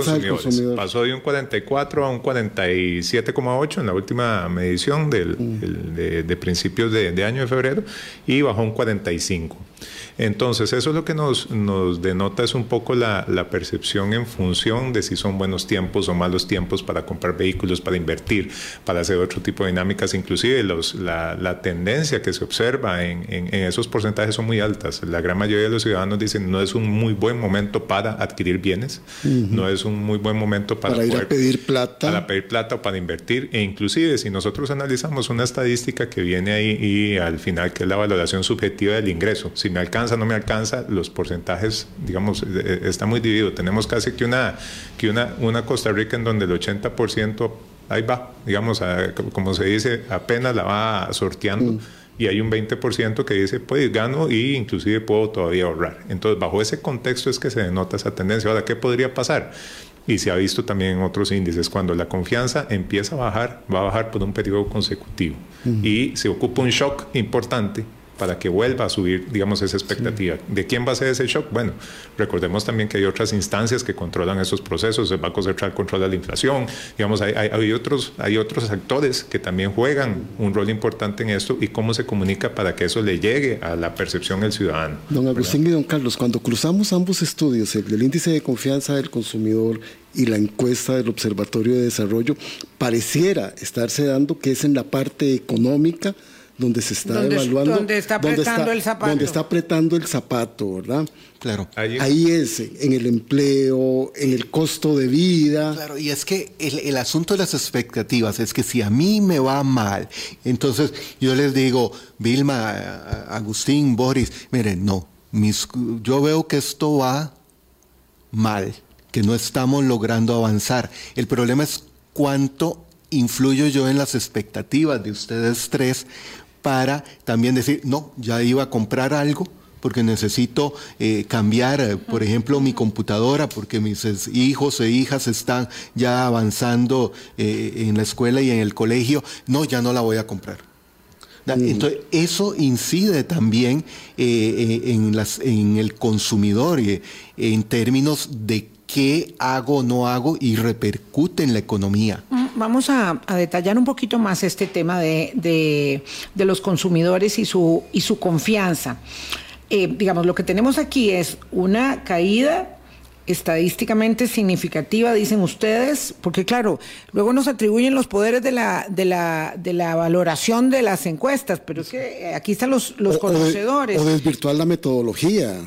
Pasó de un 44 a un 47,8 en la última medición del, mm. de, principios de, de, año de febrero y bajó un 45. Entonces, eso es lo que nos, nos denota es un poco la, la, percepción en función de si son buenos tiempos o malos tiempos para comprar vehículos, para invertir, para hacer otro tipo de dinámicas. Inclusive los, la, la, tendencia que se observa en, en, esos porcentajes son muy altas. La gran mayoría de los ciudadanos dicen no es un muy buen momento para adquirir bienes, no es un muy buen momento para, ir a pedir plata. Para pedir plata o para invertir. E inclusive si nosotros analizamos una estadística que viene ahí y al final, que es la valoración subjetiva del ingreso, si me alcanza no me alcanza, los porcentajes, digamos, eh, eh, está muy dividido. Tenemos casi que una, que una, una Costa Rica en donde el 80% ahí va, digamos, como se dice, apenas la va sorteando. Mm. Y hay un 20% que dice, pues gano y inclusive puedo todavía ahorrar. Entonces, bajo ese contexto es que se denota esa tendencia. Ahora, ¿qué podría pasar? Y se ha visto también en otros índices, cuando la confianza empieza a bajar, va a bajar por un periodo consecutivo. Y se ocupa un shock importante para que vuelva a subir, digamos, esa expectativa. ¿De quién va a ser ese shock? Bueno, recordemos también que hay otras instancias que controlan esos procesos, el Banco Central controla la inflación, digamos, hay, hay, otros, hay otros actores que también juegan un rol importante en esto y cómo se comunica para que eso le llegue a la percepción del ciudadano. Don Agustín y don Carlos, cuando cruzamos ambos estudios, el del índice de confianza del consumidor y la encuesta del Observatorio de Desarrollo, pareciera estarse dando que es en la parte económica, donde se está evaluando. Donde está apretando el zapato. Donde está apretando el zapato, ¿verdad? Claro. Ahí, es, en el empleo, en el costo de vida. Claro, y es que el, el, asunto de las expectativas es que si a mí me va mal, entonces yo les digo, Vilma, Agustín, Boris, miren, no, mis, yo veo que esto va mal, que no estamos logrando avanzar. El problema es cuánto influyo yo en las expectativas de ustedes tres para también decir, no, ya iba a comprar algo porque necesito eh, cambiar, eh, por ejemplo, mi computadora, porque mis hijos e hijas están ya avanzando eh, en la escuela y en el colegio, no, ya no la voy a comprar. Entonces, eso incide también en, las, en el consumidor en términos de qué hago o no hago y repercute en la economía. Mm, vamos a, detallar un poquito más este tema de, los consumidores y su, y su confianza. Eh, digamos, lo que tenemos aquí es una caída estadísticamente significativa, dicen ustedes, porque claro, luego nos atribuyen los poderes de la, de la, de la valoración de las encuestas, pero es que aquí están los, los conocedores. O, desvirtuar la metodología.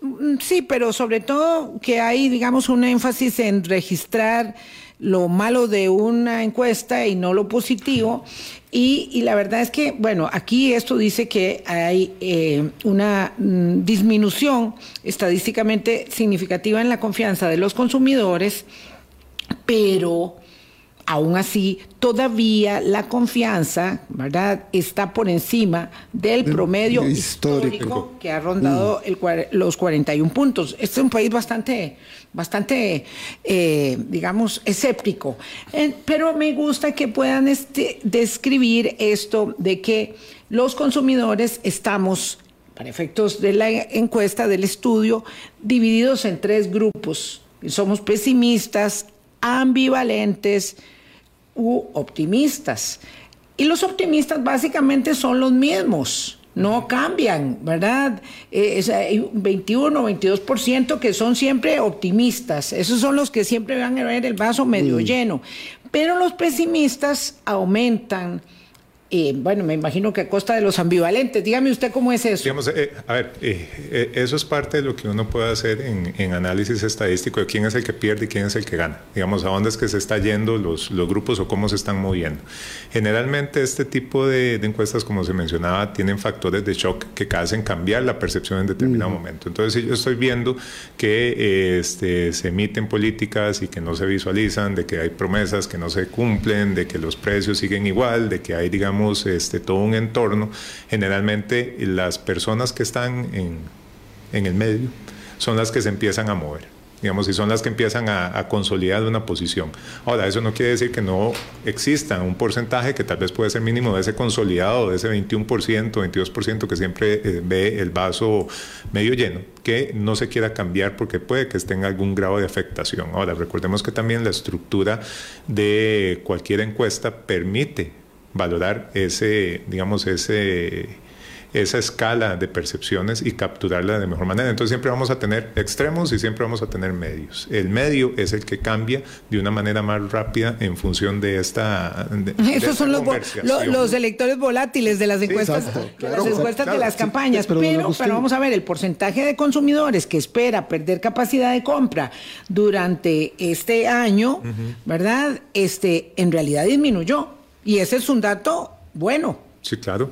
Mm, sí, pero sobre todo que hay, digamos, un énfasis en registrar lo malo de una encuesta y no lo positivo. Y, la verdad es que, bueno, aquí esto dice que hay eh, una mm, disminución estadísticamente significativa en la confianza de los consumidores, pero aún así, todavía la confianza, ¿verdad?, está por encima del promedio histórico, que ha rondado mm. el, los 41 puntos. Este es un país bastante, bastante, eh, digamos, escéptico. Eh, pero me gusta que puedan este, describir esto de que los consumidores estamos, para efectos de la encuesta, del estudio, divididos en tres grupos. Somos pesimistas, ambivalentes, u optimistas. Y los optimistas básicamente son los mismos, no cambian, ¿verdad? Eh, hay 21 o 22% que son siempre optimistas, esos son los que siempre van a ver el vaso medio lleno, pero los pesimistas aumentan bueno, me imagino que a costa de los ambivalentes. Dígame usted cómo es eso. Digamos, eh, a ver, eh, eh, eso es parte de lo que uno puede hacer en, análisis estadístico de quién es el que pierde y quién es el que gana. Digamos, a dónde es que se está yendo los, los grupos o cómo se están moviendo. Generalmente este tipo de, encuestas, como se mencionaba, tienen factores de shock que hacen cambiar la percepción en determinado momento. Entonces, si yo estoy viendo que este, se emiten políticas y que no se visualizan, de que hay promesas que no se cumplen, de que los precios siguen igual, de que hay, digamos, este, todo un entorno, generalmente las personas que están en, en el medio son las que se empiezan a mover digamos, y son las que empiezan a, consolidar una posición. Ahora, eso no quiere decir que no exista un porcentaje que tal vez puede ser mínimo de ese consolidado, de ese 21%, 22% que siempre eh, ve el vaso medio lleno, que no se quiera cambiar porque puede que tenga algún grado de afectación. Ahora, recordemos que también la estructura de cualquier encuesta permite valorar ese, digamos, ese, esa escala de percepciones y capturarla de mejor manera. Entonces siempre vamos a tener extremos y siempre vamos a tener medios. El medio es el que cambia de una manera más rápida en función de esta... Esos son los, los, electores volátiles de las encuestas, de, las, encuestas de las campañas. pero, pero, vamos a ver, el porcentaje de consumidores que espera perder capacidad de compra durante este año, ¿verdad? Este, en realidad disminuyó. Y ese es un dato bueno. Sí, claro.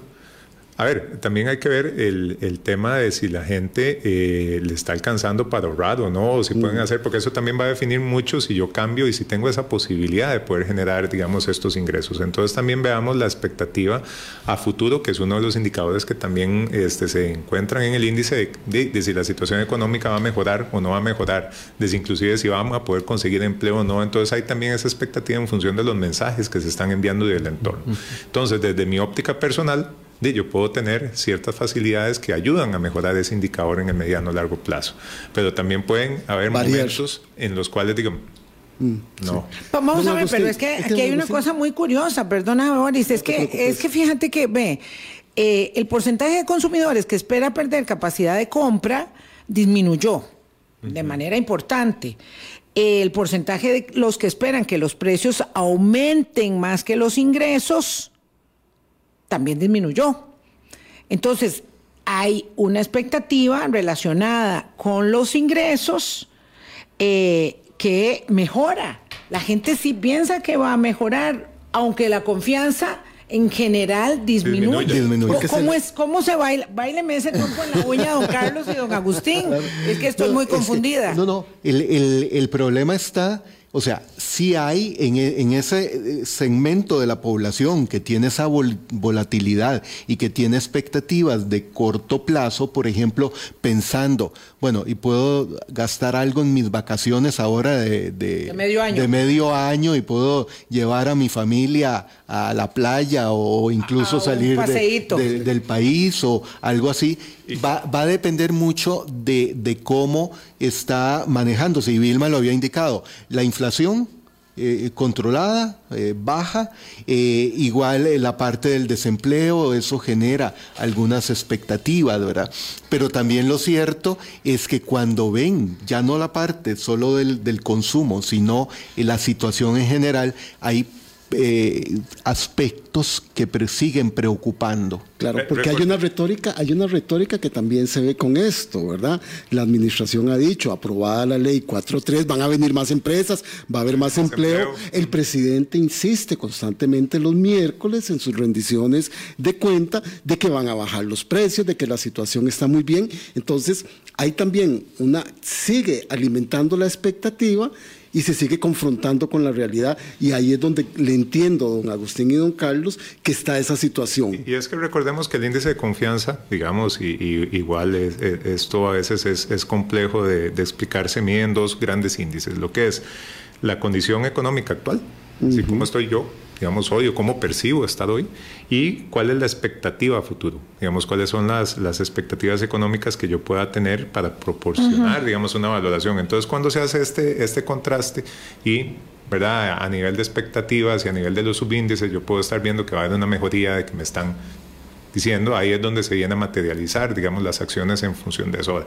A ver, también hay que ver el, el tema de si la gente eh, le está alcanzando para ahorrar o no, o si pueden hacer, porque eso también va a definir mucho si yo cambio y si tengo esa posibilidad de poder generar, digamos, estos ingresos. Entonces también veamos la expectativa a futuro, que es uno de los indicadores que también este, se encuentran en el índice de, de, si la situación económica va a mejorar o no va a mejorar, de inclusive si vamos a poder conseguir empleo o no. Entonces hay también esa expectativa en función de los mensajes que se están enviando del entorno. Entonces, desde mi óptica personal, yo puedo tener ciertas facilidades que ayudan a mejorar ese indicador en el mediano o largo plazo. Pero también pueden haber momentos en los cuales digo, mm, no. Vamos a ver, pero es que aquí hay una cosa muy curiosa, perdona Boris, es que, es que fíjate que ve, eh, el porcentaje de consumidores que espera perder capacidad de compra disminuyó de manera importante. El porcentaje de los que esperan que los precios aumenten más que los ingresos también disminuyó. Entonces, hay una expectativa relacionada con los ingresos eh, que mejora. La gente sí piensa que va a mejorar, aunque la confianza en general disminuye. ¿Cómo, es, ¿Cómo se baila? Baileme ese truco en la uña, don Carlos y don Agustín. *laughs* Es que estoy muy confundida. no, no, el, el, el problema está o sea, sí hay en, e, ese eh, segmento de la población que tiene esa volatilidad y que tiene expectativas de corto plazo, por ejemplo, pensando, bueno, y puedo gastar algo en mis vacaciones ahora de, medio, año. de medio año y puedo llevar a mi familia a la playa o incluso salir del país o algo así. Va, a depender mucho de, cómo está manejándose. Y Vilma lo había indicado. La inflación eh, controlada, eh, baja, eh, igual la parte del desempleo, eso genera algunas expectativas, ¿verdad? Pero también lo cierto es que cuando ven ya no la parte solo del, del consumo, sino la situación en general, hay eh, aspectos que siguen preocupando. Claro, porque hay una retórica, hay una retórica que también se ve con esto, ¿verdad? La administración ha dicho, aprobada la ley 4.3, van a venir más empresas, va a haber más, empleo. El presidente insiste constantemente los miércoles en sus rendiciones de cuenta de que van a bajar los precios, de que la situación está muy bien. Entonces, hay también una, sigue alimentando la expectativa y se sigue confrontando con la realidad y ahí es donde le entiendo a don Agustín y don Carlos que está esa situación. Y, es que recordemos que el índice de confianza, digamos, y, igual esto a veces es, complejo de, de explicarse, mide en dos grandes índices, lo que es la condición económica actual, así como estoy yo, digamos, hoy o cómo percibo estar hoy y cuál es la expectativa a futuro, digamos, cuáles son las, las expectativas económicas que yo pueda tener para proporcionar, digamos, una valoración. Entonces, cuando se hace este, este contraste y ¿verdad? A nivel de expectativas y a nivel de los subíndices, yo puedo estar viendo que va a haber una mejoría de que me están diciendo, ahí es donde se viene a materializar, digamos, las acciones en función de eso.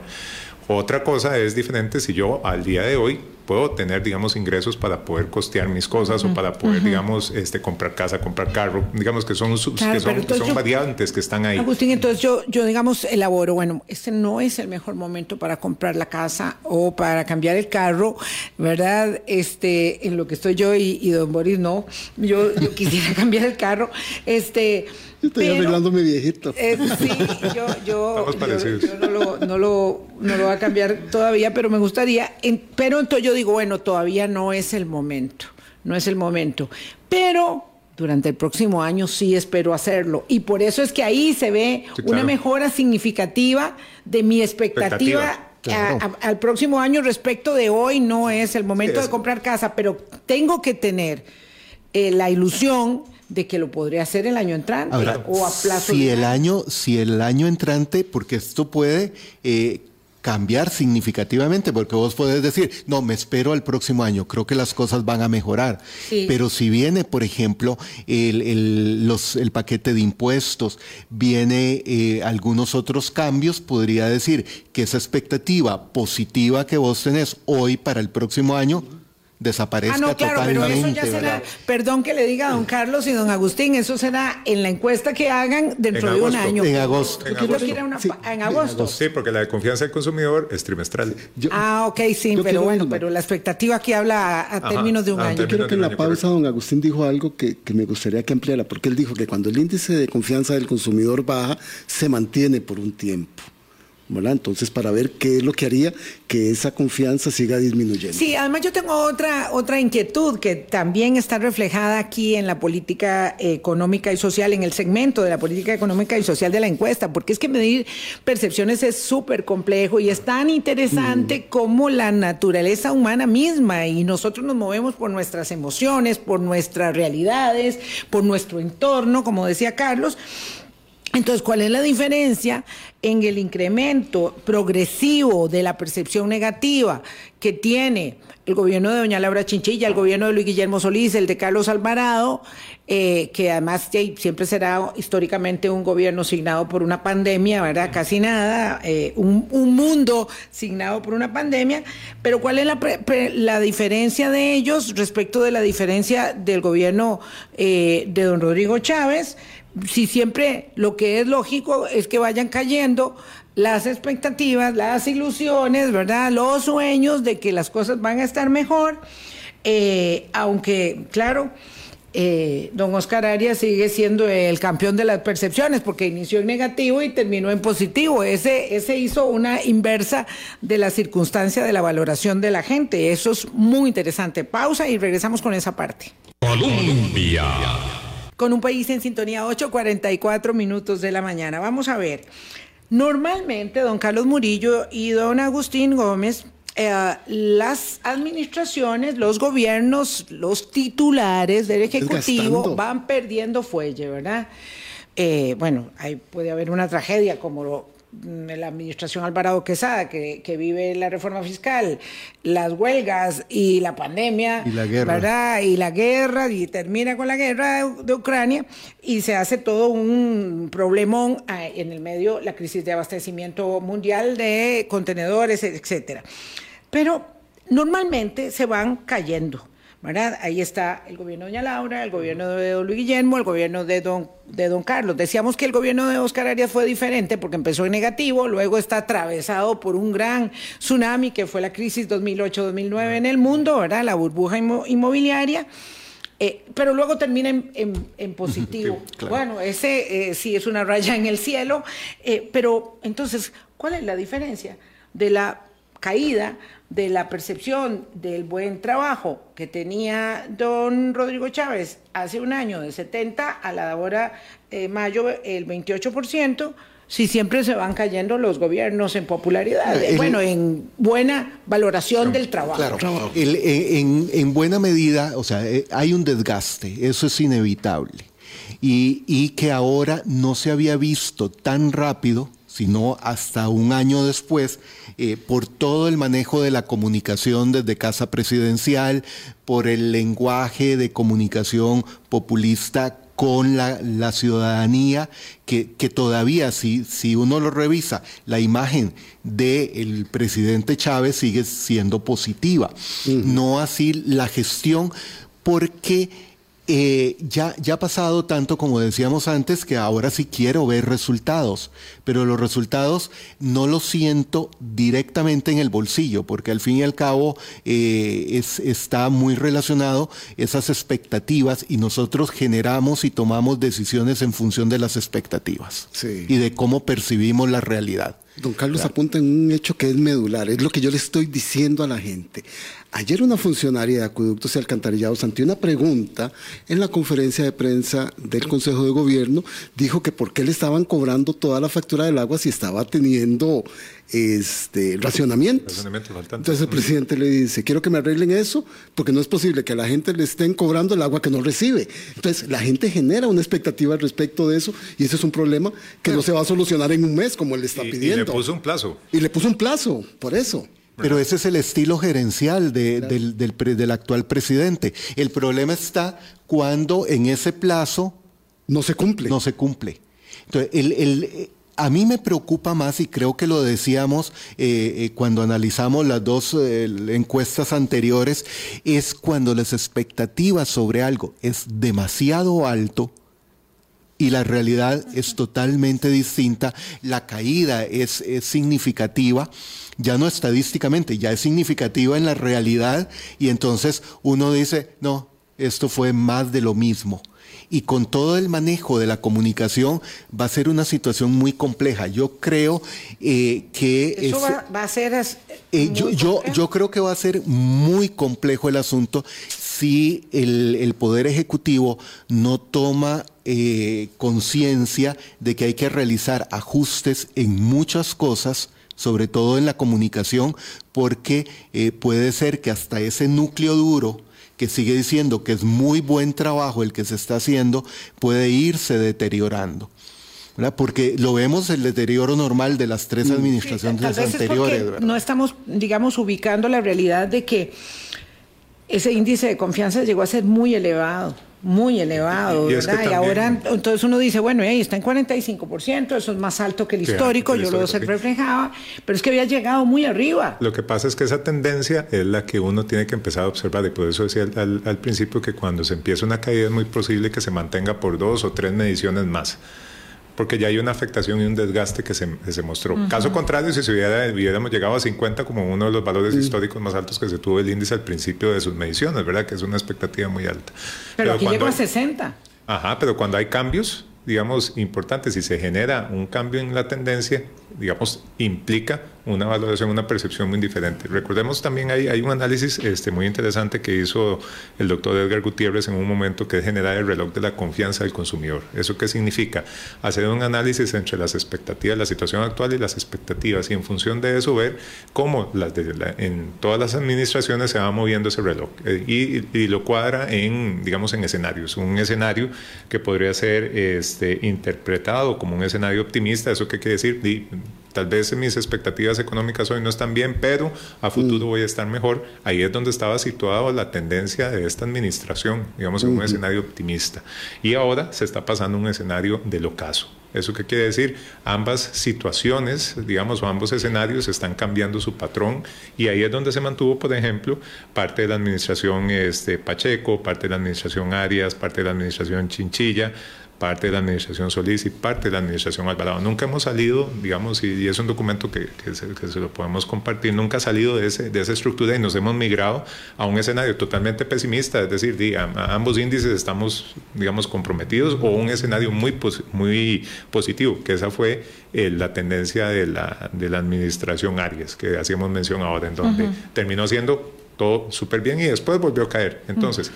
Otra cosa es diferente si yo al día de hoy puedo tener, digamos, ingresos para poder costear mis cosas o para poder, digamos, este, comprar casa, comprar carro, digamos que son, que son, variantes que están ahí. Agustín, entonces yo, yo, digamos, elaboro, bueno, este no es el mejor momento para comprar la casa o para cambiar el carro, ¿verdad? Este, en lo que estoy yo y, y don Boris no, yo, yo quisiera *laughs* cambiar el carro, este estoy arreglando mi viejito. Eh, sí, yo, yo, no, lo, no, lo, no, lo, va a cambiar todavía, pero me gustaría. pero entonces yo digo, bueno, todavía no es el momento, no es el momento. Pero durante el próximo año sí espero hacerlo. Y por eso es que ahí se ve una mejora significativa de mi expectativa. al próximo año respecto de hoy no es el momento de comprar casa, pero tengo que tener eh, la ilusión de que lo podría hacer el año entrante o a plazo si el año si el año entrante porque esto puede eh, cambiar significativamente, porque vos podés decir, no, me espero al próximo año, creo que las cosas van a mejorar. Pero si viene, por ejemplo, el, el, los, el paquete de impuestos, viene eh, algunos otros cambios, podría decir que esa expectativa positiva que vos tenés hoy para el próximo año desaparezca ah, no, claro, Pero eso ya será, perdón que le diga a don Carlos y don Agustín, eso será en la encuesta que hagan dentro de un año. En agosto. En agosto. sí, porque la de confianza del consumidor es trimestral. ah, ok, sí, pero bueno, pero la expectativa aquí habla a, términos de un año. Yo creo que en la pausa don Agustín dijo algo que, que me gustaría que ampliara, porque él dijo que cuando el índice de confianza del consumidor baja, se mantiene por un tiempo. Entonces, para ver qué es lo que haría que esa confianza siga disminuyendo. Sí, además yo tengo otra, otra inquietud que también está reflejada aquí en la política económica y social, en el segmento de la política económica y social de la encuesta, porque es que medir percepciones es súper complejo y es tan interesante mm. como la naturaleza humana misma y nosotros nos movemos por nuestras emociones, por nuestras realidades, por nuestro entorno, como decía Carlos. Entonces, ¿cuál es la diferencia en el incremento progresivo de la percepción negativa que tiene el gobierno de doña Laura Chinchilla, el gobierno de Luis Guillermo Solís, el de Carlos Alvarado, eh, que además siempre será históricamente un gobierno signado por una pandemia, ¿verdad? Casi nada, eh, un, mundo signado por una pandemia, pero ¿cuál es la, la, diferencia de ellos respecto de la diferencia del gobierno eh, de don Rodrigo Chávez? Si siempre lo que es lógico es que vayan cayendo las expectativas, las ilusiones, ¿verdad? Los sueños de que las cosas van a estar mejor, eh, aunque, claro, eh, don Oscar Arias sigue siendo el campeón de las percepciones porque inició en negativo y terminó en positivo. Ese, ese hizo una inversa de la circunstancia de la valoración de la gente. Eso es muy interesante. Pausa y regresamos con esa parte. Colombia. Con un país en sintonía 8.44 minutos de la mañana. Vamos a ver. Normalmente, don Carlos Murillo y don Agustín Gómez eh, las administraciones, los gobiernos, los titulares del Ejecutivo van perdiendo fuelle, ¿verdad? Eh, bueno, ahí puede haber una tragedia como mm, la administración Alvarado Quesada, que, vive la reforma fiscal, las huelgas y la pandemia, y la guerra. ¿verdad? Y la guerra, y termina con la guerra de, de Ucrania, y se hace todo un problemón ah, en el medio, la crisis de abastecimiento mundial de contenedores, etcétera. Pero normalmente se van cayendo. ¿Verdad? Ahí está el gobierno de Doña Laura, el gobierno de don Luis Guillermo, el gobierno de don, de don Carlos. Decíamos que el gobierno de Oscar Arias fue diferente porque empezó en negativo, luego está atravesado por un gran tsunami que fue la crisis 2008-2009 en el mundo, ¿verdad? La burbuja inmobiliaria. Eh, pero luego termina en, positivo. Bueno, ese eh, sí es una raya en el cielo, eh, pero entonces, ¿cuál es la diferencia de la caída de la percepción del buen trabajo que tenía don Rodrigo Chávez hace un año de 70 a la de ahora eh, mayo el 28%, si siempre se van cayendo los gobiernos en popularidad, bueno, en buena valoración del trabajo. Claro, en, buena medida, o sea, eh, hay un desgaste, eso es inevitable, y, y que ahora no se había visto tan rápido sino hasta un año después, eh, por todo el manejo de la comunicación desde Casa Presidencial, por el lenguaje de comunicación populista con la, ciudadanía, que, todavía, si, si uno lo revisa, la imagen del presidente Chávez sigue siendo positiva. No así la gestión, porque eh, ya, ya ha pasado tanto como decíamos antes que ahora sí quiero ver resultados, pero los resultados no los siento directamente en el bolsillo, porque al fin y al cabo eh, es, está muy relacionado esas expectativas y nosotros generamos y tomamos decisiones en función de las expectativas y de cómo percibimos la realidad. Don Carlos apunta en un hecho que es medular, es lo que yo le estoy diciendo a la gente. Ayer una funcionaria de Acueductos y Alcantarillados ante una pregunta en la conferencia de prensa del Consejo de Gobierno dijo que por qué le estaban cobrando toda la factura del agua si estaba teniendo este racionamiento. Entonces el presidente le dice, quiero que me arreglen eso porque no es posible que a la gente le estén cobrando el agua que no recibe. Entonces la gente genera una expectativa al respecto de eso y ese es un problema que no se va a solucionar en un mes como él está pidiendo. Y le puso un plazo. Y le puso un plazo, por eso. Pero ese es el estilo gerencial del, del, actual presidente. El problema está cuando en ese plazo... No se cumple. No se cumple. Entonces, el, a mí me preocupa más, y creo que lo decíamos eh, eh, cuando analizamos las dos eh, encuestas anteriores, es cuando las expectativas sobre algo es demasiado alto y la realidad es totalmente distinta, la caída es, significativa, ya no estadísticamente, ya es significativa en la realidad y entonces uno dice, no, esto fue más de lo mismo. Y con todo el manejo de la comunicación va a ser una situación muy compleja. Yo creo eh, que... Eso va, a ser... Eh, yo, yo, yo, creo que va a ser muy complejo el asunto si el, Poder Ejecutivo no toma eh, conciencia de que hay que realizar ajustes en muchas cosas, sobre todo en la comunicación, porque puede ser que hasta ese núcleo duro que sigue diciendo que es muy buen trabajo el que se está haciendo, puede irse deteriorando. Porque lo vemos el deterioro normal de las tres administraciones anteriores. no estamos, digamos, ubicando la realidad de que ese índice de confianza llegó a ser muy elevado. muy elevado, y ¿verdad? y ahora, entonces uno dice, bueno, ahí está en 45%, eso es más alto que el histórico, yo lo se reflejaba, pero es que había llegado muy arriba. Lo que pasa es que esa tendencia es la que uno tiene que empezar a observar, y por eso decía al, al principio que cuando se empieza una caída es muy posible que se mantenga por dos o tres mediciones más porque ya hay una afectación y un desgaste que se, se mostró. Caso contrario, si se hubiera, hubiéramos llegado a 50 como uno de los valores históricos más altos que se tuvo el índice al principio de sus mediciones, ¿verdad? Que es una expectativa muy alta. Pero, aquí llegó a 60. Ajá, pero cuando hay cambios, digamos, importantes, si se genera un cambio en la tendencia, digamos, implica una valoración, una percepción muy diferente. Recordemos también hay, hay un análisis este, muy interesante que hizo el doctor Edgar Gutiérrez en un momento que es generar el reloj de la confianza del consumidor. ¿Eso qué significa? Hacer un análisis entre las expectativas, la situación actual y las expectativas y en función de eso ver cómo las en todas las administraciones se va moviendo ese reloj eh, y, y, lo cuadra en, digamos, en escenarios. Un escenario que podría ser este, interpretado como un escenario optimista, ¿eso qué quiere decir? Tal vez mis expectativas económicas hoy no están bien, pero a futuro mm. voy a estar mejor. Ahí es donde estaba situada la tendencia de esta administración, digamos, en un escenario optimista. Y ahora se está pasando un escenario del ocaso. ¿Eso qué quiere decir? Ambas situaciones, digamos, o ambos escenarios están cambiando su patrón y ahí es donde se mantuvo, por ejemplo, parte de la administración este, Pacheco, parte de la administración Arias, parte de la administración Chinchilla, parte de la administración Solís y parte de la administración Alvarado. Nunca hemos salido, digamos, y, es un documento que, se, lo podemos compartir, nunca ha salido de, ese, de esa estructura y nos hemos migrado a un escenario totalmente pesimista, es decir, a, ambos índices estamos, digamos, comprometidos o un escenario muy, muy positivo, que esa fue eh, la tendencia de la, de la administración Arias, que hacíamos mención ahora, en donde terminó siendo todo súper bien y después volvió a caer. Entonces,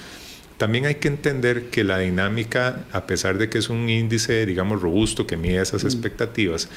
también hay que entender que la dinámica, a pesar de que es un índice, digamos, robusto que mide esas mm. expectativas,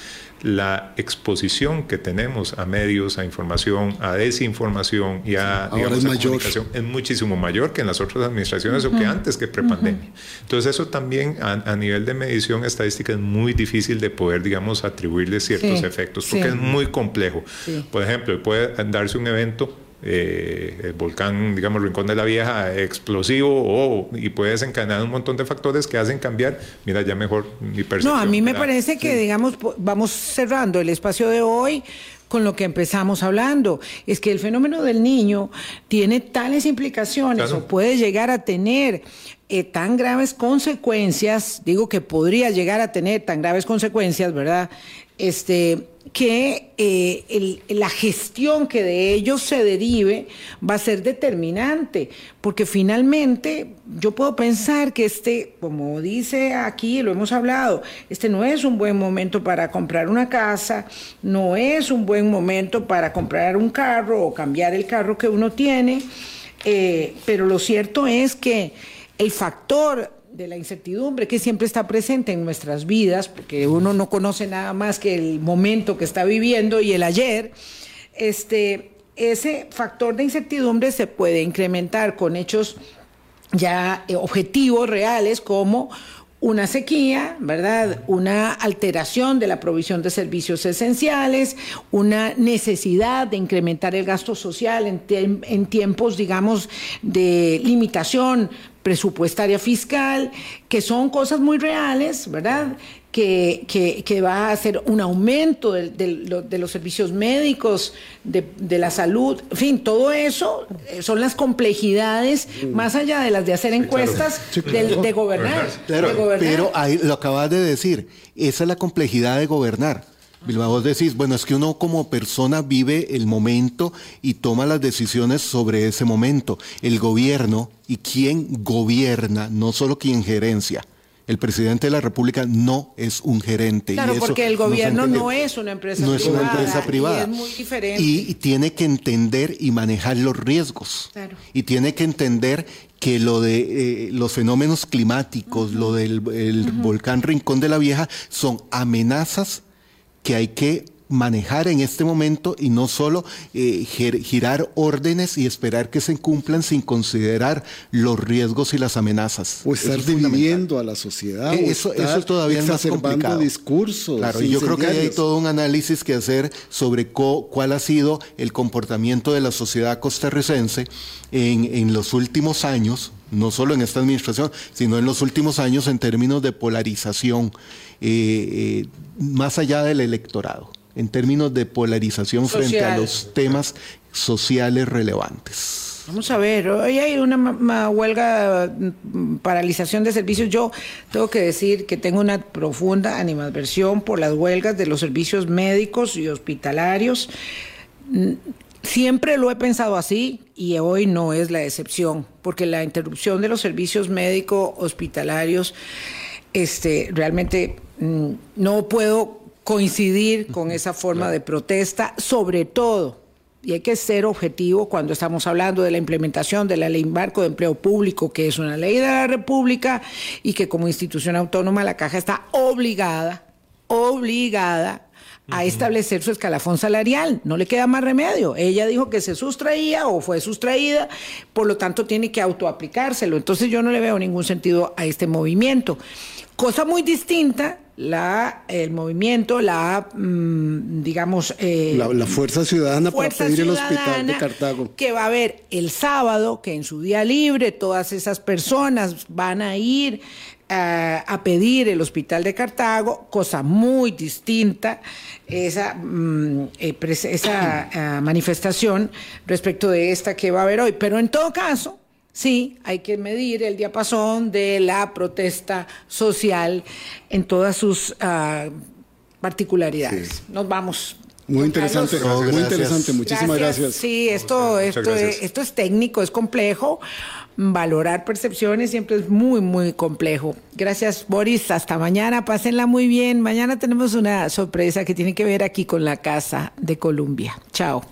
la exposición que tenemos a medios, a información, a desinformación y a, digamos, es comunicación es muchísimo mayor que en las otras administraciones o que antes que prepandemia. Entonces eso también a, nivel de medición estadística es muy difícil de poder, digamos, atribuirle ciertos efectos porque es muy complejo. Por ejemplo, puede darse un evento eh, el volcán, digamos, Rincón de la Vieja, explosivo o, y puede desencadenar un montón de factores que hacen cambiar, mira, ya mejor mi percepción. No, a mí me parece que, digamos, vamos cerrando el espacio de hoy con lo que empezamos hablando, es que el fenómeno del niño tiene tales implicaciones o puede llegar a tener eh, tan graves consecuencias, digo que podría llegar a tener tan graves consecuencias, ¿verdad? Este, que eh, la gestión que de ellos se derive va a ser determinante, porque finalmente yo puedo pensar que este, como dice aquí, lo hemos hablado, este no es un buen momento para comprar una casa, no es un buen momento para comprar un carro o cambiar el carro que uno tiene, eh, pero lo cierto es que el factor de la incertidumbre que siempre está presente en nuestras vidas, porque uno no conoce nada más que el momento que está viviendo y el ayer, este, ese factor de incertidumbre se puede incrementar con hechos ya eh, objetivos, reales, como una sequía, ¿verdad? Una alteración de la provisión de servicios esenciales, una necesidad de incrementar el gasto social en, en tiempos, digamos, de limitación presupuestaria fiscal, que son cosas muy reales, ¿verdad? Que, que, va a hacer un aumento de, los servicios médicos, de, la salud, en fin, todo eso eh, son las complejidades, más allá de las de hacer encuestas, De, gobernar. Pero ahí lo acabas de decir, esa es la complejidad de gobernar Bilbao, vos decís, bueno, es que uno como persona vive el momento y toma las decisiones sobre ese momento. El gobierno y quién gobierna, no solo quien gerencia. El presidente de la República no es un gerente. Claro, porque el gobierno no es una empresa privada. No es una empresa privada. Y es muy diferente. Y, tiene que entender y manejar los riesgos. Claro. Y tiene que entender que lo de eh, los fenómenos climáticos, lo del volcán Rincón de la Vieja, son amenazas que hay que manejar en este momento y no solo eh, girar órdenes y esperar que se cumplan sin considerar los riesgos y las amenazas. O estar dividiendo a la sociedad. Eh, eso, eso todavía es más complicado. discursos. Claro, yo creo que hay todo un análisis que hacer sobre cuál ha sido el comportamiento de la sociedad costarricense en, en los últimos años no solo en esta administración, sino en los últimos años en términos de polarización, eh, eh, más allá del electorado, en términos de polarización frente a los temas sociales relevantes. Vamos a ver, hoy hay una, huelga, mm, paralización de servicios. Yo tengo que decir que tengo una profunda animadversión por las huelgas de los servicios médicos y hospitalarios. Siempre lo he pensado así y hoy no es la excepción, porque la interrupción de los servicios médicos hospitalarios, este, realmente mm, no puedo coincidir con esa forma de protesta, sobre todo y hay que ser objetivo cuando estamos hablando de la implementación de la ley marco de empleo público, que es una ley de la República y que como institución autónoma la caja está obligada, obligada a establecer su escalafón salarial. No le queda más remedio. Ella dijo que se sustraía o fue sustraída, por lo tanto tiene que autoaplicárselo. Entonces yo no le veo ningún sentido a este movimiento. Cosa muy distinta la, el movimiento, la, mm, digamos... Eh, la, Fuerza Ciudadana para pedir el hospital de Cartago. Que va a haber el sábado, que en su día libre todas esas personas van a ir eh, a pedir el hospital de Cartago, cosa muy distinta esa, mm, eh, esa manifestación respecto de esta que va a haber hoy. Pero en todo caso, Sí, hay que medir el diapasón de la protesta social en todas sus ah, particularidades. Nos vamos. Muy interesante, muy interesante. Muchísimas gracias. Sí, esto, esto, es, esto es técnico, es complejo valorar percepciones siempre es muy, muy complejo. Gracias, Boris. Hasta mañana. Pásenla muy bien. Mañana tenemos una sorpresa que tiene que ver aquí con la Casa de Colombia. Chao.